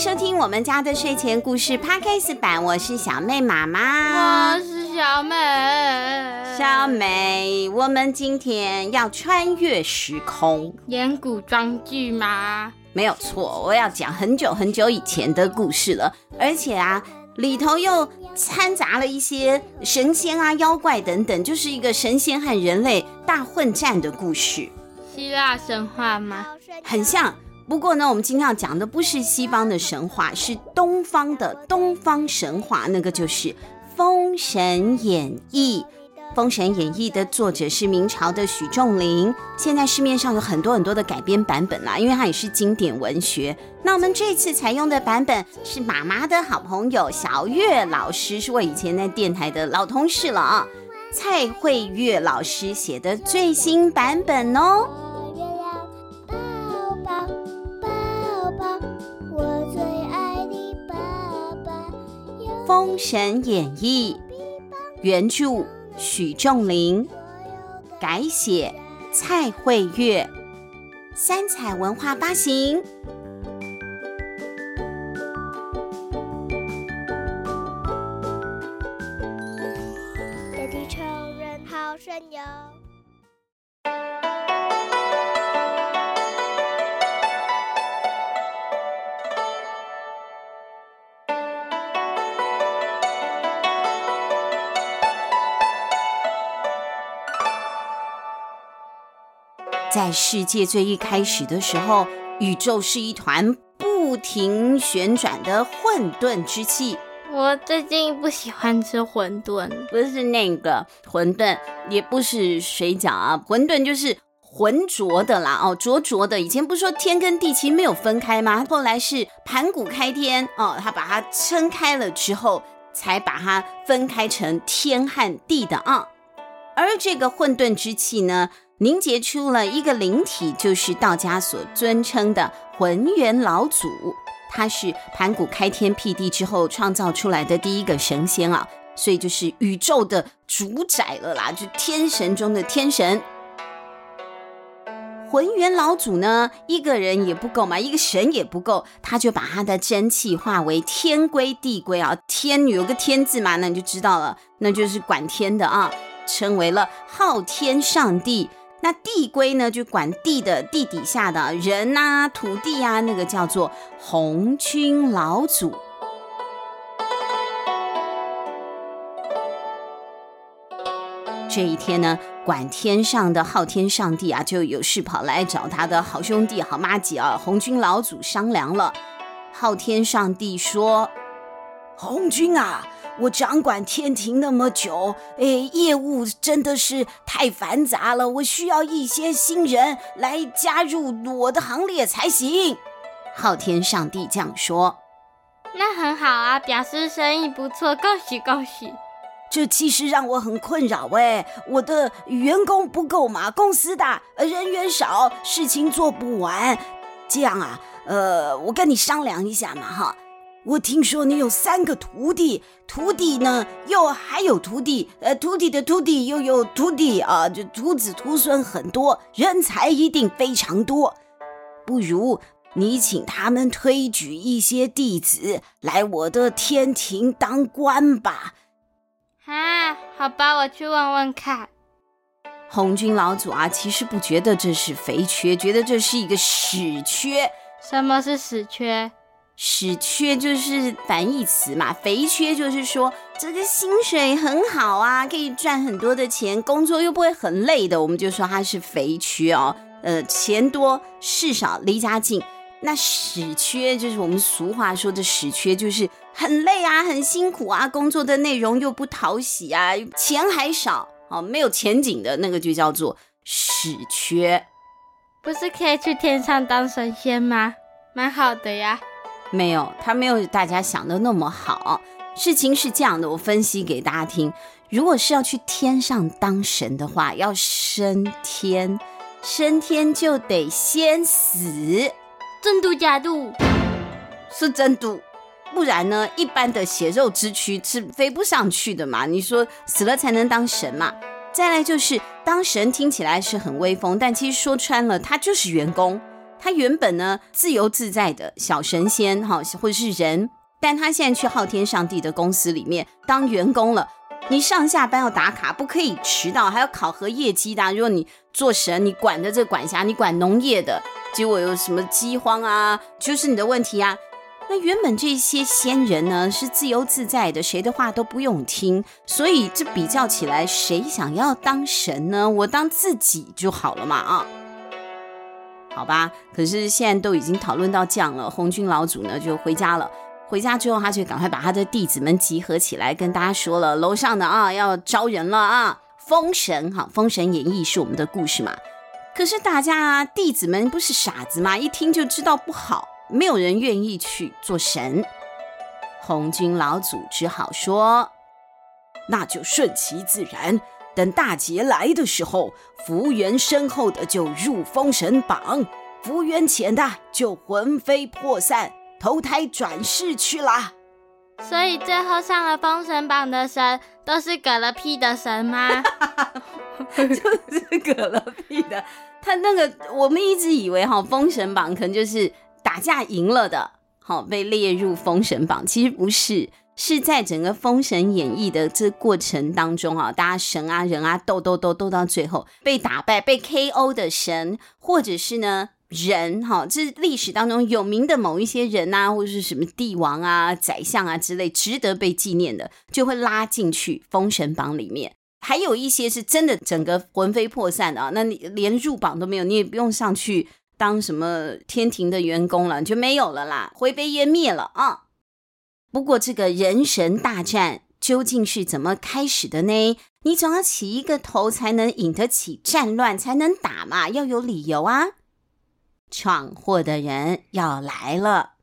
收听我们家的睡前故事 Podcast 版，我是小妹妈妈，我是小妹，小美，我们今天要穿越时空，演古装剧吗？没有错，我要讲很久很久以前的故事了，而且啊，里头又掺杂了一些神仙啊、妖怪等等，就是一个神仙和人类大混战的故事。希腊神话吗？很像。不过呢，我们今天要讲的不是西方的神话，是东方的东方神话，那个就是《封神演义》。《封神演义》的作者是明朝的许仲林，现在市面上有很多很多的改编版本啦，因为它也是经典文学。那我们这次采用的版本是妈妈的好朋友小月老师，是我以前在电台的老同事了啊，蔡慧月老师写的最新版本哦。《封神演义》原著许仲林，改写蔡慧月，三彩文化发行。在世界最一开始的时候，宇宙是一团不停旋转的混沌之气。我最近不喜欢吃馄饨，不是那个馄饨，也不是水饺啊，馄饨就是浑浊的啦，哦，浊浊的。以前不是说天跟地其实没有分开吗？后来是盘古开天哦，他把它撑开了之后，才把它分开成天和地的啊。而这个混沌之气呢，凝结出了一个灵体，就是道家所尊称的浑元老祖。他是盘古开天辟地之后创造出来的第一个神仙啊，所以就是宇宙的主宰了啦，就天神中的天神。浑元老祖呢，一个人也不够嘛，一个神也不够，他就把他的真气化为天龟地龟啊，天有个天字嘛，那你就知道了，那就是管天的啊，称为了昊天上帝。那地龟呢，就管地的地底下的人呐、土地啊，那个叫做红军老祖。这一天呢，管天上的昊天上帝啊，就有事跑来找他的好兄弟、好妈吉啊，红军老祖商量了。昊天上帝说：“红军啊。”我掌管天庭那么久，哎，业务真的是太繁杂了，我需要一些新人来加入我的行列才行。昊天上帝这样说。那很好啊，表示生意不错，恭喜恭喜。这其实让我很困扰哎，我的员工不够嘛，公司大，人员少，事情做不完。这样啊，呃，我跟你商量一下嘛，哈。我听说你有三个徒弟，徒弟呢又还有徒弟，呃，徒弟的徒弟又有徒弟啊，这徒子徒孙很多，人才一定非常多。不如你请他们推举一些弟子来我的天庭当官吧。啊，好吧，我去问问看。红军老祖啊，其实不觉得这是肥缺，觉得这是一个屎缺。什么是屎缺？屎缺就是反义词嘛，肥缺就是说这个薪水很好啊，可以赚很多的钱，工作又不会很累的，我们就说它是肥缺哦。呃，钱多事少，离家近。那屎缺就是我们俗话说的屎缺，就是很累啊，很辛苦啊，工作的内容又不讨喜啊，钱还少，哦，没有前景的那个就叫做屎缺。不是可以去天上当神仙吗？蛮好的呀。没有，他没有大家想的那么好。事情是这样的，我分析给大家听。如果是要去天上当神的话，要升天，升天就得先死。真度假度是真度，不然呢，一般的血肉之躯是飞不上去的嘛。你说死了才能当神嘛？再来就是当神，听起来是很威风，但其实说穿了，他就是员工。他原本呢自由自在的小神仙哈，或者是人，但他现在去昊天上帝的公司里面当员工了。你上下班要打卡，不可以迟到，还要考核业绩的。如果你做神，你管的这管辖，你管农业的，结果有什么饥荒啊，就是你的问题啊。那原本这些仙人呢是自由自在的，谁的话都不用听，所以这比较起来，谁想要当神呢？我当自己就好了嘛啊。好吧，可是现在都已经讨论到这样了，红军老祖呢就回家了。回家之后，他就赶快把他的弟子们集合起来，跟大家说了：楼上的啊要招人了啊！封神哈，《封神演义》是我们的故事嘛。可是大家，弟子们不是傻子嘛，一听就知道不好，没有人愿意去做神。红军老祖只好说：“那就顺其自然。”等大劫来的时候，福缘深厚的就入封神榜，福缘浅的就魂飞魄散，投胎转世去了。所以最后上了封神榜的神都是嗝了屁的神吗？就是嗝了屁的。他那个我们一直以为哈，封神榜可能就是打架赢了的，好被列入封神榜，其实不是。是在整个《封神演义》的这过程当中啊，大家神啊人啊斗斗斗斗到最后被打败被 KO 的神，或者是呢人哈，这是历史当中有名的某一些人啊，或者是什么帝王啊、宰相啊之类，值得被纪念的，就会拉进去封神榜里面。还有一些是真的整个魂飞魄散的啊，那你连入榜都没有，你也不用上去当什么天庭的员工了，就没有了啦，灰飞烟灭了啊。不过，这个人神大战究竟是怎么开始的呢？你总要起一个头，才能引得起战乱，才能打嘛，要有理由啊！闯祸的人要来了。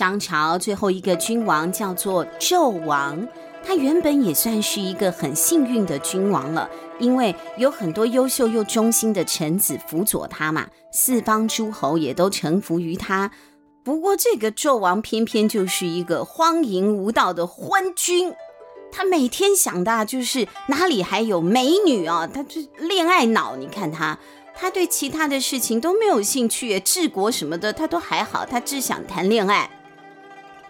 商朝最后一个君王叫做纣王，他原本也算是一个很幸运的君王了，因为有很多优秀又忠心的臣子辅佐他嘛，四方诸侯也都臣服于他。不过这个纣王偏偏就是一个荒淫无道的昏君，他每天想的就是哪里还有美女啊，他就恋爱脑，你看他。他对其他的事情都没有兴趣，治国什么的他都还好，他只想谈恋爱。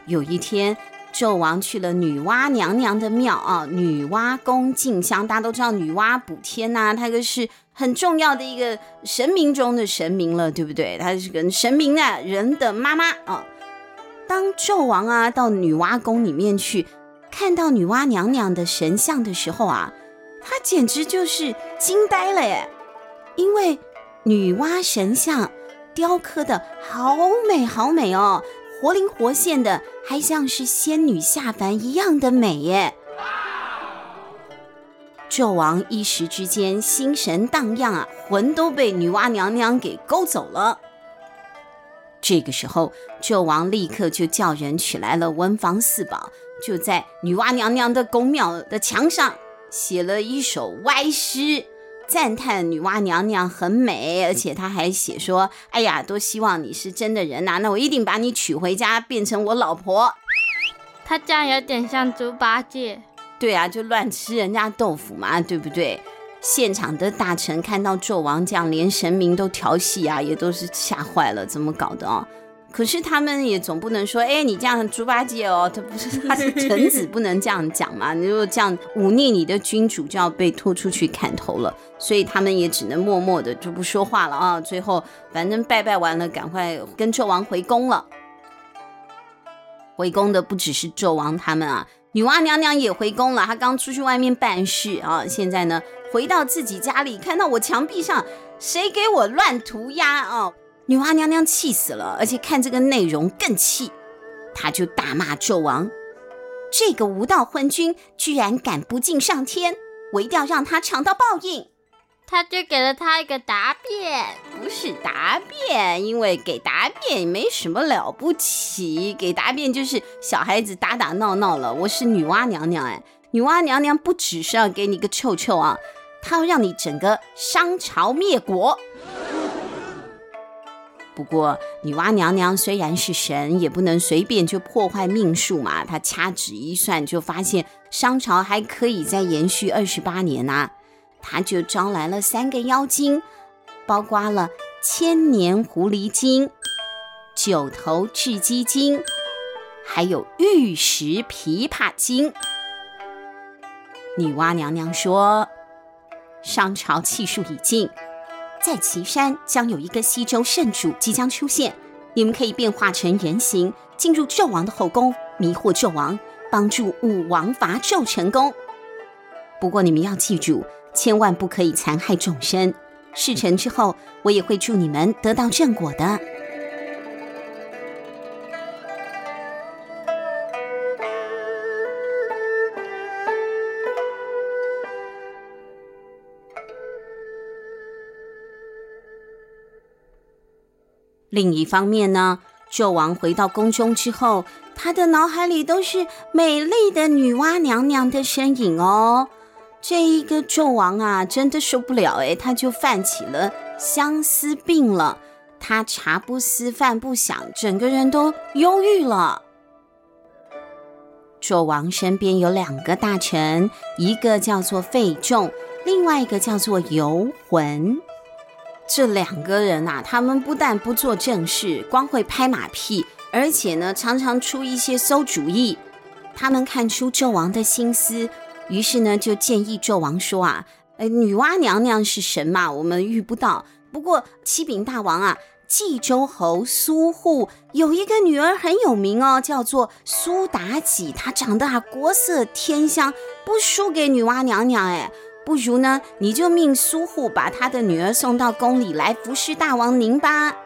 有一天，纣王去了女娲娘娘的庙啊，女娲宫进香。大家都知道女娲补天呐、啊，她就是很重要的一个神明中的神明了，对不对？她是个神明啊，人的妈妈啊。当纣王啊到女娲宫里面去，看到女娲娘娘的神像的时候啊，他简直就是惊呆了耶，因为女娲神像雕刻的好美好美哦。活灵活现的，还像是仙女下凡一样的美耶！纣王一时之间心神荡漾啊，魂都被女娲娘娘给勾走了。这个时候，纣王立刻就叫人取来了文房四宝，就在女娲娘娘的宫庙的墙上写了一首歪诗。赞叹女娲娘娘很美，而且他还写说：“哎呀，多希望你是真的人呐、啊，那我一定把你娶回家，变成我老婆。”他这样有点像猪八戒。对啊，就乱吃人家豆腐嘛，对不对？现场的大臣看到纣王这样，连神明都调戏啊，也都是吓坏了，怎么搞的哦？可是他们也总不能说，哎，你这样猪八戒哦，他不是他是 臣子，不能这样讲嘛。你如果这样忤逆你的君主，就要被拖出去砍头了。所以他们也只能默默的就不说话了啊。最后反正拜拜完了，赶快跟纣王回宫了。回宫的不只是纣王他们啊，女娲娘娘也回宫了。她刚出去外面办事啊，现在呢回到自己家里，看到我墙壁上谁给我乱涂鸦啊？女娲娘娘气死了，而且看这个内容更气，她就大骂纣王：“这个无道昏君居然敢不敬上天，我一定要让他尝到报应。”他就给了他一个答辩，不是答辩，因为给答辩也没什么了不起，给答辩就是小孩子打打闹闹了。我是女娲娘娘，哎，女娲娘娘不只是要给你个臭臭啊，她要让你整个商朝灭国。不过女娲娘娘虽然是神，也不能随便就破坏命数嘛。她掐指一算，就发现商朝还可以再延续二十八年啊。她就招来了三个妖精，包括了千年狐狸精、九头雉鸡精，还有玉石琵琶精。女娲娘娘说：“商朝气数已尽，在岐山将有一个西周圣主即将出现，你们可以变化成人形，进入纣王的后宫，迷惑纣王，帮助武王伐纣成功。不过你们要记住。”千万不可以残害众生。事成之后，我也会祝你们得到正果的。另一方面呢，纣王回到宫中之后，他的脑海里都是美丽的女娲娘娘的身影哦。这一个纣王啊，真的受不了哎，他就犯起了相思病了。他茶不思饭不想，整个人都忧郁了。纣王身边有两个大臣，一个叫做费仲，另外一个叫做尤浑。这两个人啊，他们不但不做正事，光会拍马屁，而且呢，常常出一些馊主意。他们看出纣王的心思。于是呢，就建议纣王说啊，呃，女娲娘娘是神嘛，我们遇不到。不过启禀大王啊，冀州侯苏护有一个女儿很有名哦，叫做苏妲己，她长得啊国色天香，不输给女娲娘娘。哎，不如呢，你就命苏护把他的女儿送到宫里来服侍大王您吧。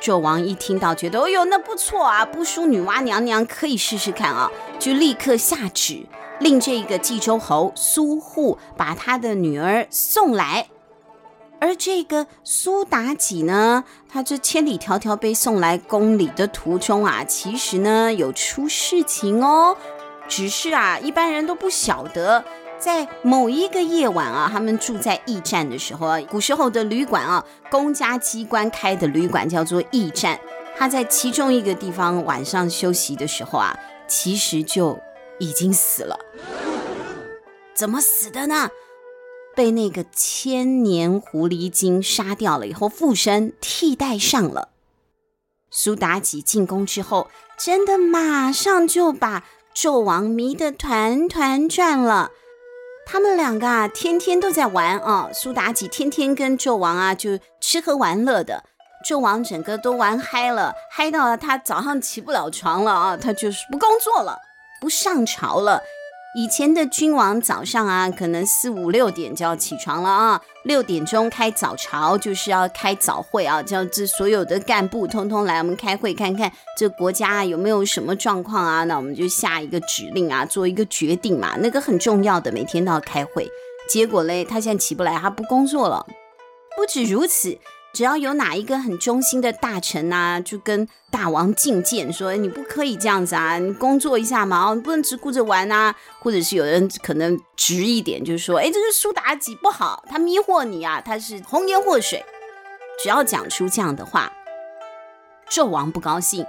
纣王一听到，觉得，哎呦，那不错啊，不输女娲娘娘，可以试试看啊，就立刻下旨。令这个冀州侯苏护把他的女儿送来，而这个苏妲己呢，她这千里迢迢被送来宫里的途中啊，其实呢有出事情哦。只是啊，一般人都不晓得，在某一个夜晚啊，他们住在驿站的时候啊，古时候的旅馆啊，公家机关开的旅馆叫做驿站，他在其中一个地方晚上休息的时候啊，其实就。已经死了，怎么死的呢？被那个千年狐狸精杀掉了以后，附身替代上了。苏妲己进宫之后，真的马上就把纣王迷得团团转了。他们两个啊，天天都在玩啊。苏妲己天天跟纣王啊，就吃喝玩乐的。纣王整个都玩嗨了，嗨到了他早上起不了床了啊，他就是不工作了。不上朝了。以前的君王早上啊，可能四五六点就要起床了啊，六点钟开早朝，就是要开早会啊，叫这所有的干部通通来，我们开会看看这国家有没有什么状况啊，那我们就下一个指令啊，做一个决定嘛，那个很重要的，每天都要开会。结果嘞，他现在起不来，他不工作了。不止如此。只要有哪一个很忠心的大臣啊，就跟大王进谏说：“你不可以这样子啊，你工作一下嘛，你不能只顾着玩啊。”或者是有人可能直一点，就是说：“哎，这个苏妲己不好，他迷惑你啊，他是红颜祸水。”只要讲出这样的话，纣王不高兴，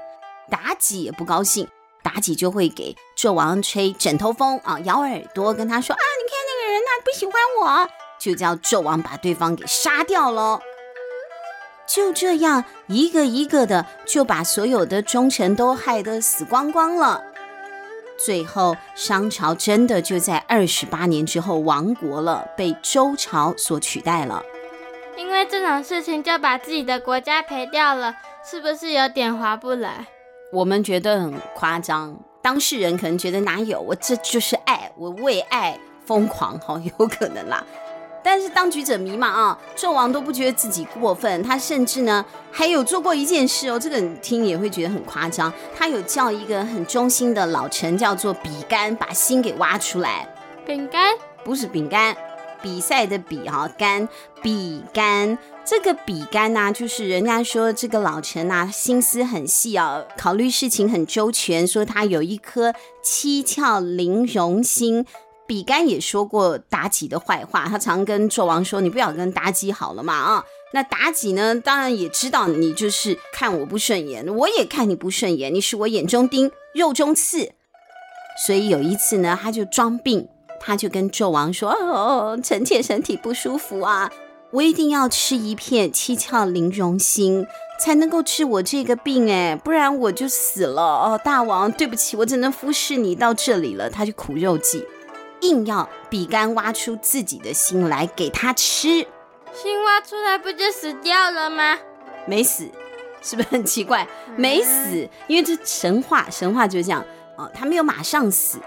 妲己也不高兴，妲己就会给纣王吹枕头风啊，咬耳朵，跟他说：“啊，你看那个人他不喜欢我，就叫纣王把对方给杀掉喽。”就这样，一个一个的就把所有的忠臣都害得死光光了。最后，商朝真的就在二十八年之后亡国了，被周朝所取代了。因为这种事情就把自己的国家赔掉了，是不是有点划不来？我们觉得很夸张，当事人可能觉得哪有，我这就是爱，我为爱疯狂，好有可能啦。但是当局者迷嘛啊，纣王都不觉得自己过分，他甚至呢还有做过一件事哦，这个你听也会觉得很夸张。他有叫一个很忠心的老臣叫做比干，把心给挖出来。饼干？不是饼干，比赛的比哈干比干。这个比干呐、啊，就是人家说这个老陈呐、啊，心思很细啊，考虑事情很周全，说他有一颗七窍玲珑心。比干也说过妲己的坏话，他常跟纣王说：“你不要跟妲己好了嘛啊。”那妲己呢，当然也知道你就是看我不顺眼，我也看你不顺眼，你是我眼中钉、肉中刺。所以有一次呢，他就装病，他就跟纣王说：“哦，臣妾身体不舒服啊。”我一定要吃一片七窍玲珑心，才能够治我这个病哎，不然我就死了哦！大王，对不起，我只能服侍你到这里了。他就苦肉计，硬要比干挖出自己的心来给他吃。心挖出来不就死掉了吗？没死，是不是很奇怪？没死，因为这神话，神话就是这样哦，他没有马上死，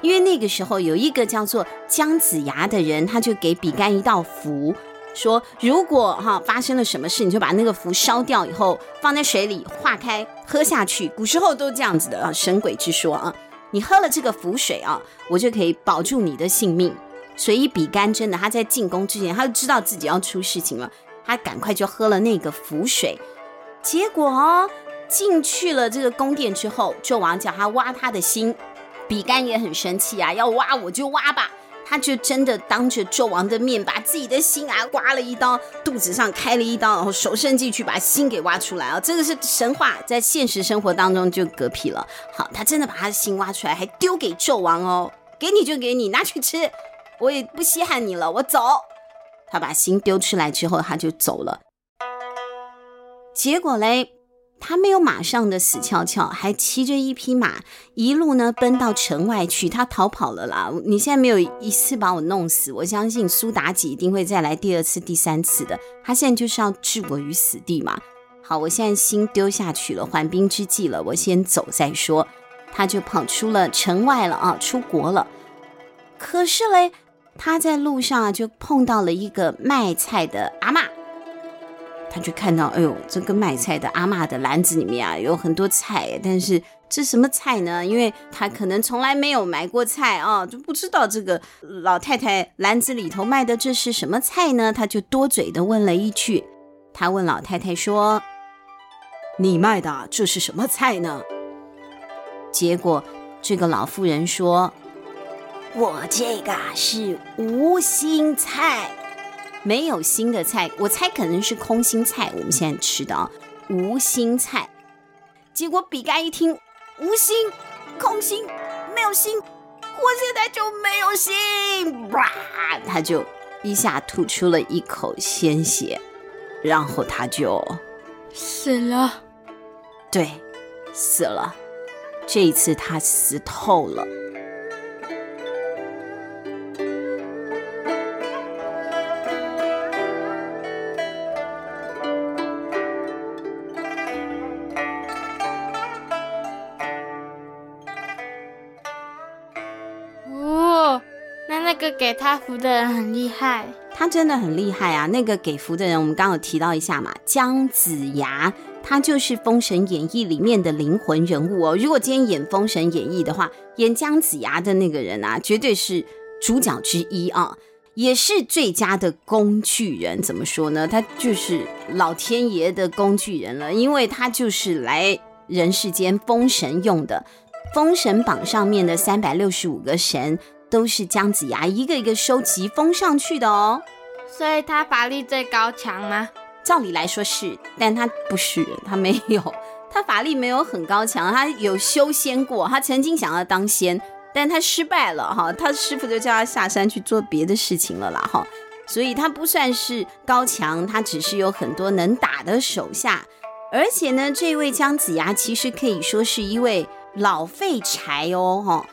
因为那个时候有一个叫做姜子牙的人，他就给比干一道符。说，如果哈发生了什么事，你就把那个符烧掉以后，放在水里化开喝下去。古时候都这样子的啊，神鬼之说啊，你喝了这个符水啊，我就可以保住你的性命。所以比干真的他在进宫之前，他就知道自己要出事情了，他赶快就喝了那个符水。结果哦，进去了这个宫殿之后，纣王叫他挖他的心，比干也很生气啊，要挖我就挖吧。他就真的当着纣王的面，把自己的心啊刮了一刀，肚子上开了一刀，然后手伸进去把心给挖出来啊！这个是神话，在现实生活当中就嗝屁了。好，他真的把他的心挖出来，还丢给纣王哦，给你就给你，拿去吃，我也不稀罕你了，我走。他把心丢出来之后，他就走了。结果嘞？他没有马上的死翘翘，还骑着一匹马，一路呢奔到城外去。他逃跑了啦！你现在没有一次把我弄死，我相信苏妲己一定会再来第二次、第三次的。他现在就是要置我于死地嘛。好，我现在心丢下去了，缓兵之计了，我先走再说。他就跑出了城外了啊，出国了。可是嘞，他在路上啊就碰到了一个卖菜的阿嬷。他就看到，哎呦，这个卖菜的阿嬷的篮子里面啊，有很多菜，但是这什么菜呢？因为他可能从来没有买过菜啊，就不知道这个老太太篮子里头卖的这是什么菜呢？他就多嘴的问了一句，他问老太太说：“你卖的这是什么菜呢？”结果这个老妇人说：“我这个是无心菜。”没有心的菜，我猜可能是空心菜。我们现在吃的啊，无心菜。结果比干一听，无心、空心、没有心，我现在就没有心，哇！他就一下吐出了一口鲜血，然后他就死了。对，死了。这一次他死透了。给他符的人很厉害，他真的很厉害啊！那个给符的人，我们刚刚有提到一下嘛，姜子牙，他就是《封神演义》里面的灵魂人物哦。如果今天演《封神演义》的话，演姜子牙的那个人啊，绝对是主角之一啊，也是最佳的工具人。怎么说呢？他就是老天爷的工具人了，因为他就是来人世间封神用的。封神榜上面的三百六十五个神。都是姜子牙一个一个收集封上去的哦，所以他法力最高强吗？照理来说是，但他不是，他没有，他法力没有很高强，他有修仙过，他曾经想要当仙，但他失败了哈，他师傅就叫他下山去做别的事情了啦哈，所以他不算是高强，他只是有很多能打的手下，而且呢，这位姜子牙其实可以说是一位老废柴哦哈。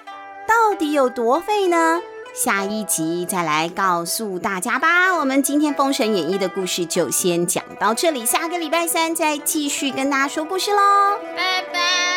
到底有多废呢？下一集再来告诉大家吧。我们今天《封神演义》的故事就先讲到这里，下个礼拜三再继续跟大家说故事喽。拜拜，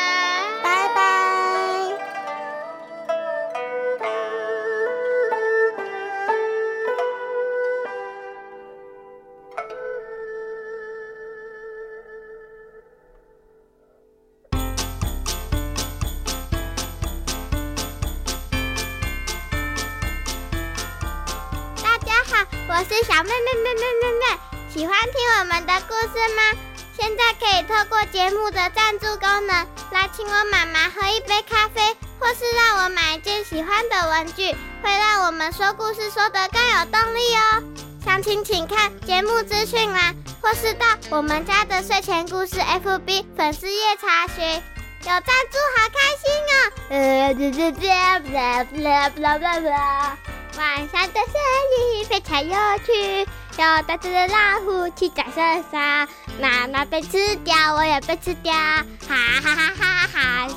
节目的赞助功能来请我妈妈喝一杯咖啡，或是让我买一件喜欢的文具，会让我们说故事说得更有动力哦。详情请看节目资讯栏，或是到我们家的睡前故事 FB 粉丝页查询。有赞助，好开心哦！呃，嘚嘚嘚，不啦不啦不啦不啦啦。晚上的森林非常有趣，有大只的老虎骑在身上，妈妈被吃掉，我也被吃掉，哈哈哈哈哈哈！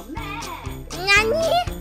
那你？